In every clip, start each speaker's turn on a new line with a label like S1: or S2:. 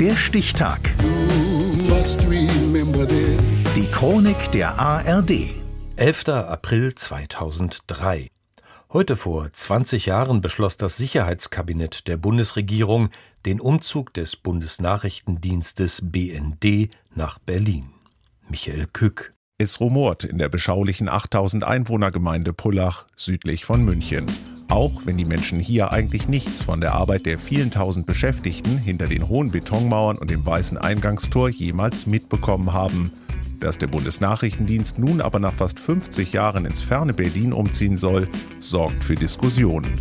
S1: Der Stichtag. Die Chronik der ARD.
S2: 11. April 2003. Heute vor 20 Jahren beschloss das Sicherheitskabinett der Bundesregierung den Umzug des Bundesnachrichtendienstes BND nach Berlin. Michael Kück.
S3: Es rumort in der beschaulichen 8000 Einwohnergemeinde Pullach südlich von München. Auch wenn die Menschen hier eigentlich nichts von der Arbeit der vielen tausend Beschäftigten hinter den hohen Betonmauern und dem weißen Eingangstor jemals mitbekommen haben. Dass der Bundesnachrichtendienst nun aber nach fast 50 Jahren ins ferne Berlin umziehen soll, sorgt für Diskussionen.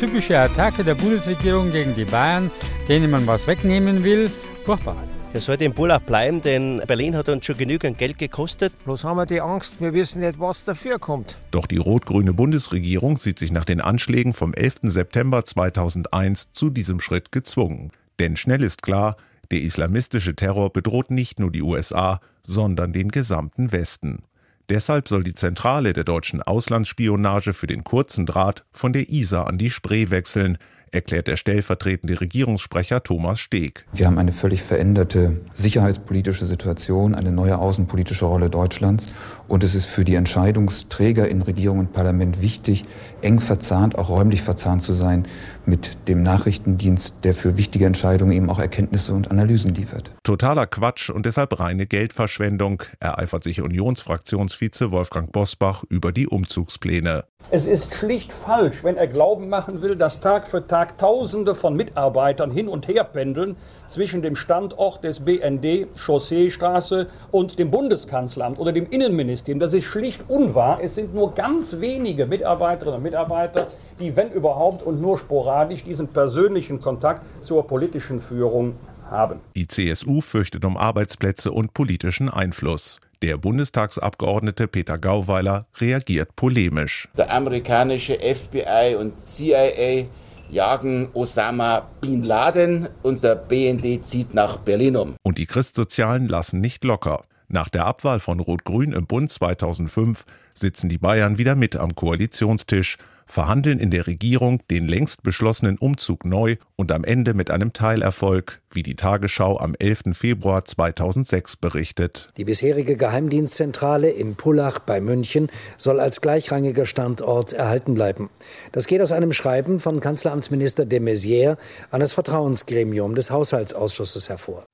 S4: Typische Attacke der Bundesregierung gegen die Bayern, denen man was wegnehmen will, furchtbar.
S5: Der sollte in Pullach bleiben, denn Berlin hat uns schon genügend Geld gekostet.
S6: Bloß haben wir die Angst, wir wissen nicht, was dafür kommt.
S3: Doch die rot-grüne Bundesregierung sieht sich nach den Anschlägen vom 11. September 2001 zu diesem Schritt gezwungen. Denn schnell ist klar, der islamistische Terror bedroht nicht nur die USA, sondern den gesamten Westen. Deshalb soll die Zentrale der deutschen Auslandsspionage für den kurzen Draht von der Isar an die Spree wechseln, erklärt der stellvertretende Regierungssprecher Thomas Steg.
S7: Wir haben eine völlig veränderte sicherheitspolitische Situation, eine neue außenpolitische Rolle Deutschlands. Und es ist für die Entscheidungsträger in Regierung und Parlament wichtig, eng verzahnt, auch räumlich verzahnt zu sein mit dem Nachrichtendienst, der für wichtige Entscheidungen eben auch Erkenntnisse und Analysen liefert.
S3: Totaler Quatsch und deshalb reine Geldverschwendung, ereifert sich Unionsfraktionsvize Wolfgang Bosbach über die Umzugspläne.
S8: Es ist schlicht falsch, wenn er Glauben machen will, dass Tag für Tag Tausende von Mitarbeitern hin und her pendeln zwischen dem Standort des BND, Chausseestraße und dem Bundeskanzleramt oder dem Innenministerium. Das ist schlicht unwahr. Es sind nur ganz wenige Mitarbeiterinnen und Mitarbeiter, die, wenn überhaupt und nur sporadisch, diesen persönlichen Kontakt zur politischen Führung haben.
S3: Die CSU fürchtet um Arbeitsplätze und politischen Einfluss. Der Bundestagsabgeordnete Peter Gauweiler reagiert polemisch.
S9: Der amerikanische FBI und CIA jagen Osama Bin Laden und der BND zieht nach Berlin um.
S3: Und die Christsozialen lassen nicht locker. Nach der Abwahl von Rot-Grün im Bund 2005 sitzen die Bayern wieder mit am Koalitionstisch verhandeln in der Regierung den längst beschlossenen Umzug neu und am Ende mit einem Teilerfolg, wie die Tagesschau am 11. Februar 2006 berichtet.
S10: Die bisherige Geheimdienstzentrale in Pullach bei München soll als gleichrangiger Standort erhalten bleiben. Das geht aus einem Schreiben von Kanzleramtsminister de Maizière an das Vertrauensgremium des Haushaltsausschusses hervor.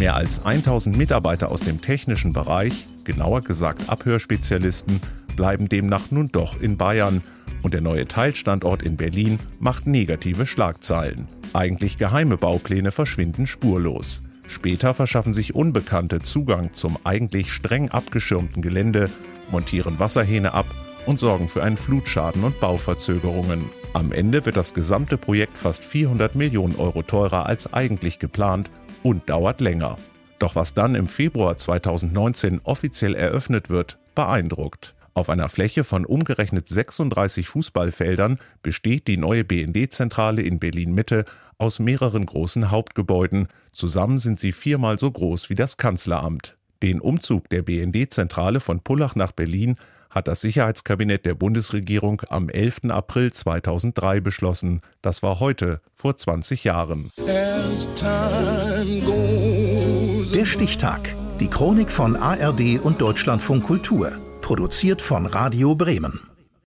S3: Mehr als 1000 Mitarbeiter aus dem technischen Bereich, genauer gesagt Abhörspezialisten, bleiben demnach nun doch in Bayern. Und der neue Teilstandort in Berlin macht negative Schlagzeilen. Eigentlich geheime Baupläne verschwinden spurlos. Später verschaffen sich Unbekannte Zugang zum eigentlich streng abgeschirmten Gelände, montieren Wasserhähne ab und sorgen für einen Flutschaden und Bauverzögerungen. Am Ende wird das gesamte Projekt fast 400 Millionen Euro teurer als eigentlich geplant und dauert länger. Doch was dann im Februar 2019 offiziell eröffnet wird, beeindruckt. Auf einer Fläche von umgerechnet 36 Fußballfeldern besteht die neue BND-Zentrale in Berlin-Mitte aus mehreren großen Hauptgebäuden. Zusammen sind sie viermal so groß wie das Kanzleramt. Den Umzug der BND-Zentrale von Pullach nach Berlin hat das Sicherheitskabinett der Bundesregierung am 11. April 2003 beschlossen. Das war heute, vor 20 Jahren.
S1: Der Stichtag. Die Chronik von ARD und Deutschlandfunk Kultur. Produziert von Radio Bremen.